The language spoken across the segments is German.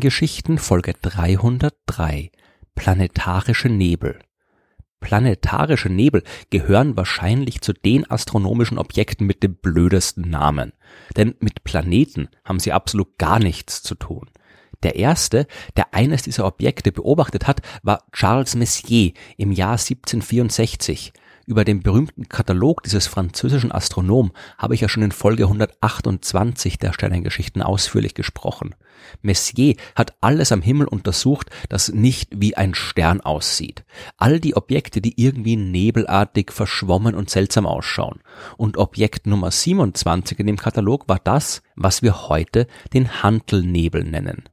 Sternengeschichten Folge 303 Planetarische Nebel Planetarische Nebel gehören wahrscheinlich zu den astronomischen Objekten mit dem blödesten Namen. Denn mit Planeten haben sie absolut gar nichts zu tun. Der erste, der eines dieser Objekte beobachtet hat, war Charles Messier im Jahr 1764. Über den berühmten Katalog dieses französischen Astronomen habe ich ja schon in Folge 128 der Sternengeschichten ausführlich gesprochen. Messier hat alles am Himmel untersucht, das nicht wie ein Stern aussieht. All die Objekte, die irgendwie nebelartig, verschwommen und seltsam ausschauen. Und Objekt Nummer 27 in dem Katalog war das, was wir heute den Hantelnebel nennen.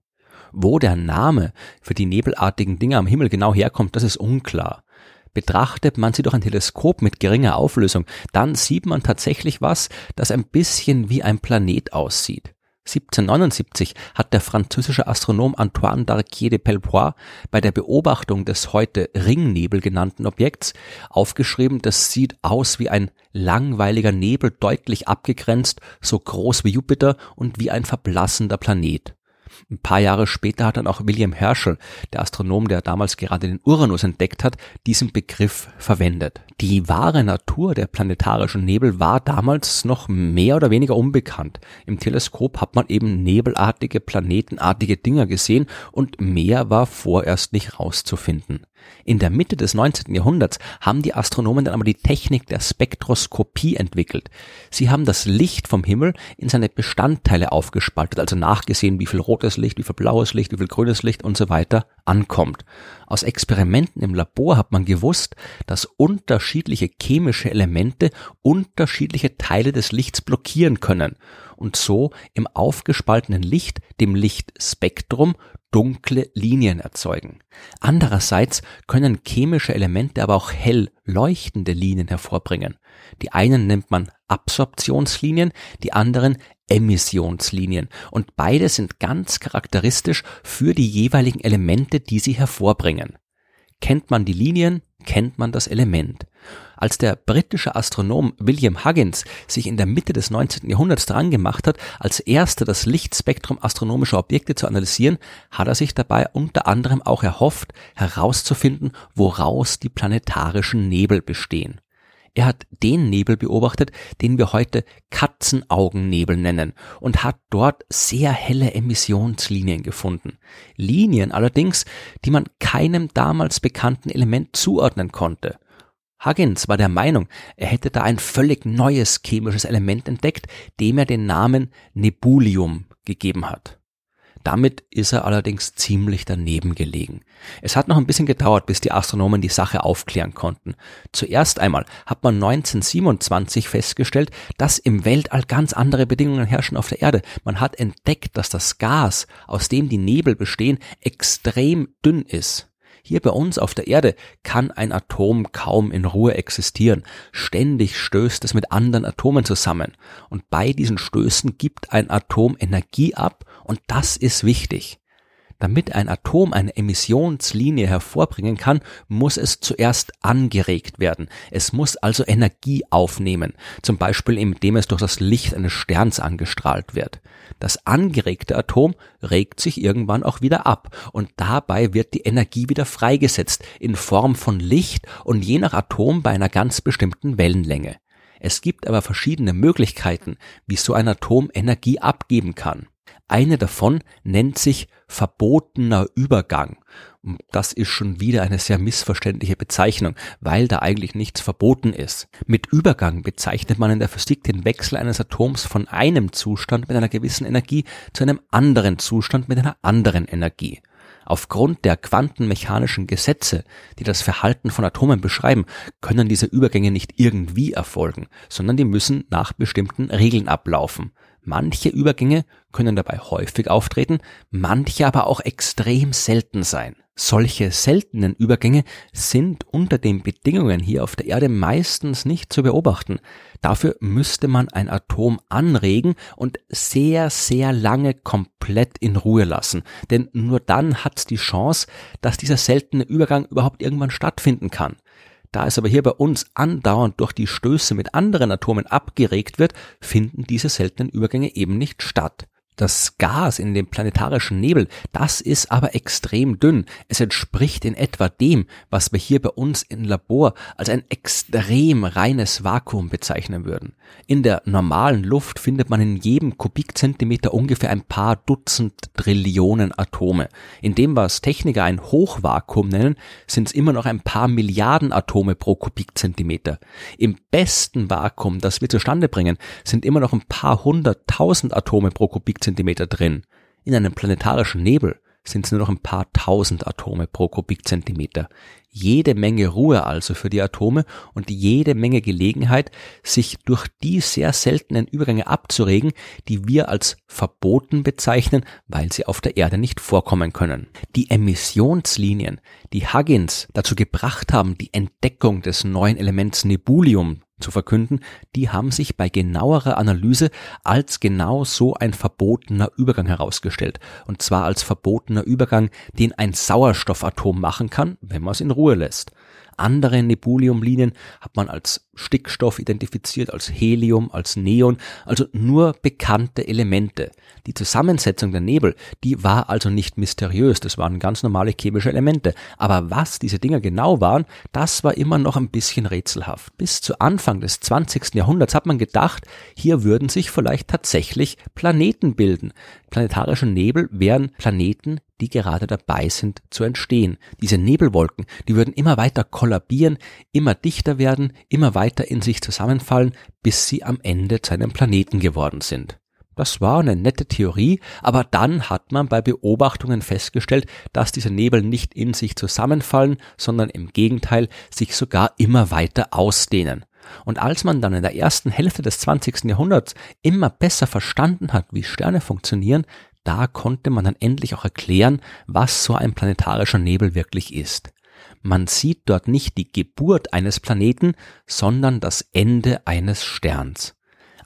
Wo der Name für die nebelartigen Dinge am Himmel genau herkommt, das ist unklar. Betrachtet man sie durch ein Teleskop mit geringer Auflösung, dann sieht man tatsächlich was, das ein bisschen wie ein Planet aussieht. 1779 hat der französische Astronom Antoine Darquier de Pellepoix bei der Beobachtung des heute Ringnebel genannten Objekts aufgeschrieben, das sieht aus wie ein langweiliger Nebel, deutlich abgegrenzt, so groß wie Jupiter und wie ein verblassender Planet. Ein paar Jahre später hat dann auch William Herschel, der Astronom, der damals gerade den Uranus entdeckt hat, diesen Begriff verwendet. Die wahre Natur der planetarischen Nebel war damals noch mehr oder weniger unbekannt. Im Teleskop hat man eben nebelartige, planetenartige Dinger gesehen und mehr war vorerst nicht rauszufinden. In der Mitte des 19. Jahrhunderts haben die Astronomen dann aber die Technik der Spektroskopie entwickelt. Sie haben das Licht vom Himmel in seine Bestandteile aufgespaltet, also nachgesehen, wie viel rotes Licht, wie viel blaues Licht, wie viel grünes Licht und so weiter ankommt. Aus Experimenten im Labor hat man gewusst, dass unterschiedliche chemische Elemente unterschiedliche Teile des Lichts blockieren können und so im aufgespaltenen Licht, dem Lichtspektrum, dunkle Linien erzeugen. Andererseits können chemische Elemente aber auch hell leuchtende Linien hervorbringen. Die einen nennt man Absorptionslinien, die anderen Emissionslinien und beide sind ganz charakteristisch für die jeweiligen Elemente, die sie hervorbringen. Kennt man die Linien, kennt man das Element. Als der britische Astronom William Huggins sich in der Mitte des 19. Jahrhunderts dran gemacht hat, als erster das Lichtspektrum astronomischer Objekte zu analysieren, hat er sich dabei unter anderem auch erhofft, herauszufinden, woraus die planetarischen Nebel bestehen. Er hat den Nebel beobachtet, den wir heute Katzenaugennebel nennen und hat dort sehr helle Emissionslinien gefunden. Linien allerdings, die man keinem damals bekannten Element zuordnen konnte. Huggins war der Meinung, er hätte da ein völlig neues chemisches Element entdeckt, dem er den Namen Nebulium gegeben hat. Damit ist er allerdings ziemlich daneben gelegen. Es hat noch ein bisschen gedauert, bis die Astronomen die Sache aufklären konnten. Zuerst einmal hat man 1927 festgestellt, dass im Weltall ganz andere Bedingungen herrschen auf der Erde. Man hat entdeckt, dass das Gas, aus dem die Nebel bestehen, extrem dünn ist. Hier bei uns auf der Erde kann ein Atom kaum in Ruhe existieren. Ständig stößt es mit anderen Atomen zusammen. Und bei diesen Stößen gibt ein Atom Energie ab und das ist wichtig. Damit ein Atom eine Emissionslinie hervorbringen kann, muss es zuerst angeregt werden. Es muss also Energie aufnehmen, zum Beispiel indem es durch das Licht eines Sterns angestrahlt wird. Das angeregte Atom regt sich irgendwann auch wieder ab und dabei wird die Energie wieder freigesetzt in Form von Licht und je nach Atom bei einer ganz bestimmten Wellenlänge. Es gibt aber verschiedene Möglichkeiten, wie so ein Atom Energie abgeben kann. Eine davon nennt sich verbotener Übergang. Das ist schon wieder eine sehr missverständliche Bezeichnung, weil da eigentlich nichts verboten ist. Mit Übergang bezeichnet man in der Physik den Wechsel eines Atoms von einem Zustand mit einer gewissen Energie zu einem anderen Zustand mit einer anderen Energie. Aufgrund der quantenmechanischen Gesetze, die das Verhalten von Atomen beschreiben, können diese Übergänge nicht irgendwie erfolgen, sondern die müssen nach bestimmten Regeln ablaufen. Manche Übergänge können dabei häufig auftreten, manche aber auch extrem selten sein. Solche seltenen Übergänge sind unter den Bedingungen hier auf der Erde meistens nicht zu beobachten. Dafür müsste man ein Atom anregen und sehr, sehr lange komplett in Ruhe lassen. Denn nur dann hat es die Chance, dass dieser seltene Übergang überhaupt irgendwann stattfinden kann. Da es aber hier bei uns andauernd durch die Stöße mit anderen Atomen abgeregt wird, finden diese seltenen Übergänge eben nicht statt. Das Gas in dem planetarischen Nebel, das ist aber extrem dünn. Es entspricht in etwa dem, was wir hier bei uns im Labor als ein extrem reines Vakuum bezeichnen würden. In der normalen Luft findet man in jedem Kubikzentimeter ungefähr ein paar Dutzend Trillionen Atome. In dem, was Techniker ein Hochvakuum nennen, sind es immer noch ein paar Milliarden Atome pro Kubikzentimeter. Im besten Vakuum, das wir zustande bringen, sind immer noch ein paar hunderttausend Atome pro Kubikzentimeter Kubikzentimeter drin. In einem planetarischen Nebel sind es nur noch ein paar tausend Atome pro Kubikzentimeter. Jede Menge Ruhe also für die Atome und jede Menge Gelegenheit, sich durch die sehr seltenen Übergänge abzuregen, die wir als verboten bezeichnen, weil sie auf der Erde nicht vorkommen können. Die Emissionslinien, die Huggins dazu gebracht haben, die Entdeckung des neuen Elements Nebulium zu verkünden, die haben sich bei genauerer Analyse als genau so ein verbotener Übergang herausgestellt. Und zwar als verbotener Übergang, den ein Sauerstoffatom machen kann, wenn man es in Ruhe lässt. Andere Nebuliumlinien hat man als Stickstoff identifiziert, als Helium, als Neon, also nur bekannte Elemente. Die Zusammensetzung der Nebel, die war also nicht mysteriös, das waren ganz normale chemische Elemente. Aber was diese Dinger genau waren, das war immer noch ein bisschen rätselhaft. Bis zu Anfang des 20. Jahrhunderts hat man gedacht, hier würden sich vielleicht tatsächlich Planeten bilden. Planetarische Nebel wären Planeten, die gerade dabei sind zu entstehen. Diese Nebelwolken, die würden immer weiter kollabieren, immer dichter werden, immer weiter in sich zusammenfallen, bis sie am Ende zu einem Planeten geworden sind. Das war eine nette Theorie, aber dann hat man bei Beobachtungen festgestellt, dass diese Nebel nicht in sich zusammenfallen, sondern im Gegenteil sich sogar immer weiter ausdehnen. Und als man dann in der ersten Hälfte des 20. Jahrhunderts immer besser verstanden hat, wie Sterne funktionieren, da konnte man dann endlich auch erklären, was so ein planetarischer Nebel wirklich ist. Man sieht dort nicht die Geburt eines Planeten, sondern das Ende eines Sterns.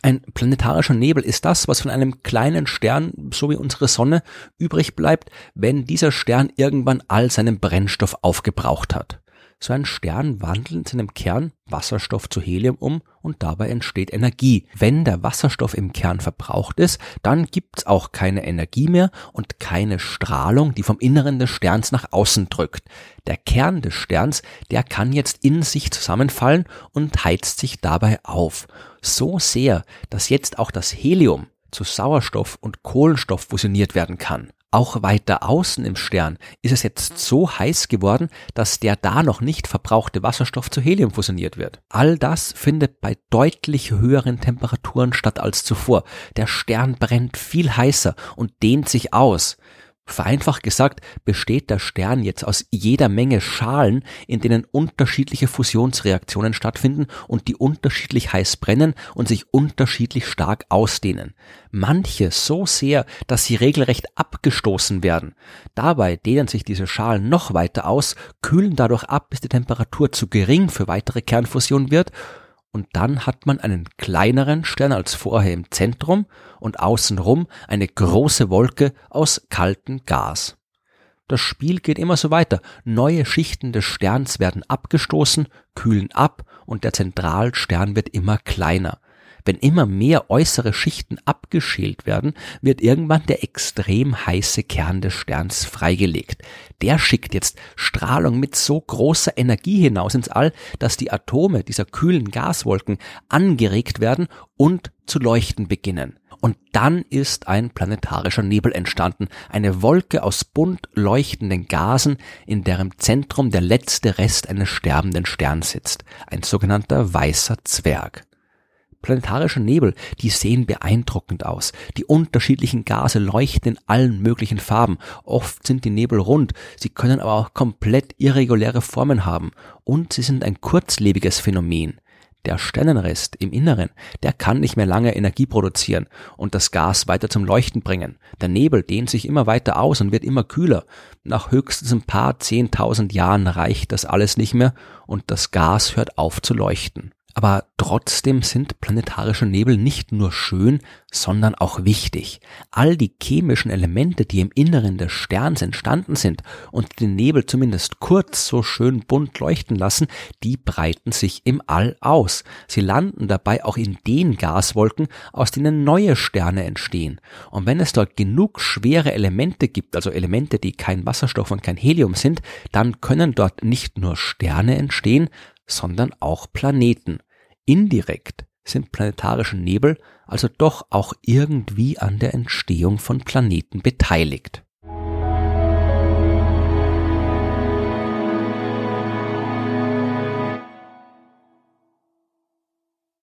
Ein planetarischer Nebel ist das, was von einem kleinen Stern, so wie unsere Sonne, übrig bleibt, wenn dieser Stern irgendwann all seinen Brennstoff aufgebraucht hat. So ein Stern wandelt in seinem Kern Wasserstoff zu Helium um und dabei entsteht Energie. Wenn der Wasserstoff im Kern verbraucht ist, dann gibt's auch keine Energie mehr und keine Strahlung, die vom Inneren des Sterns nach außen drückt. Der Kern des Sterns, der kann jetzt in sich zusammenfallen und heizt sich dabei auf. So sehr, dass jetzt auch das Helium zu Sauerstoff und Kohlenstoff fusioniert werden kann. Auch weiter außen im Stern ist es jetzt so heiß geworden, dass der da noch nicht verbrauchte Wasserstoff zu Helium fusioniert wird. All das findet bei deutlich höheren Temperaturen statt als zuvor. Der Stern brennt viel heißer und dehnt sich aus. Vereinfacht gesagt besteht der Stern jetzt aus jeder Menge Schalen, in denen unterschiedliche Fusionsreaktionen stattfinden und die unterschiedlich heiß brennen und sich unterschiedlich stark ausdehnen. Manche so sehr, dass sie regelrecht abgestoßen werden. Dabei dehnen sich diese Schalen noch weiter aus, kühlen dadurch ab, bis die Temperatur zu gering für weitere Kernfusion wird und dann hat man einen kleineren Stern als vorher im Zentrum und außenrum eine große Wolke aus kaltem Gas. Das Spiel geht immer so weiter. Neue Schichten des Sterns werden abgestoßen, kühlen ab und der Zentralstern wird immer kleiner. Wenn immer mehr äußere Schichten abgeschält werden, wird irgendwann der extrem heiße Kern des Sterns freigelegt. Der schickt jetzt Strahlung mit so großer Energie hinaus ins All, dass die Atome dieser kühlen Gaswolken angeregt werden und zu leuchten beginnen. Und dann ist ein planetarischer Nebel entstanden, eine Wolke aus bunt leuchtenden Gasen, in deren Zentrum der letzte Rest eines sterbenden Sterns sitzt, ein sogenannter weißer Zwerg. Planetarische Nebel, die sehen beeindruckend aus. Die unterschiedlichen Gase leuchten in allen möglichen Farben. Oft sind die Nebel rund, sie können aber auch komplett irreguläre Formen haben. Und sie sind ein kurzlebiges Phänomen. Der Sternenrest im Inneren, der kann nicht mehr lange Energie produzieren und das Gas weiter zum Leuchten bringen. Der Nebel dehnt sich immer weiter aus und wird immer kühler. Nach höchstens ein paar zehntausend Jahren reicht das alles nicht mehr und das Gas hört auf zu leuchten. Aber trotzdem sind planetarische Nebel nicht nur schön, sondern auch wichtig. All die chemischen Elemente, die im Inneren des Sterns entstanden sind und den Nebel zumindest kurz so schön bunt leuchten lassen, die breiten sich im All aus. Sie landen dabei auch in den Gaswolken, aus denen neue Sterne entstehen. Und wenn es dort genug schwere Elemente gibt, also Elemente, die kein Wasserstoff und kein Helium sind, dann können dort nicht nur Sterne entstehen, sondern auch Planeten. Indirekt sind planetarische Nebel also doch auch irgendwie an der Entstehung von Planeten beteiligt.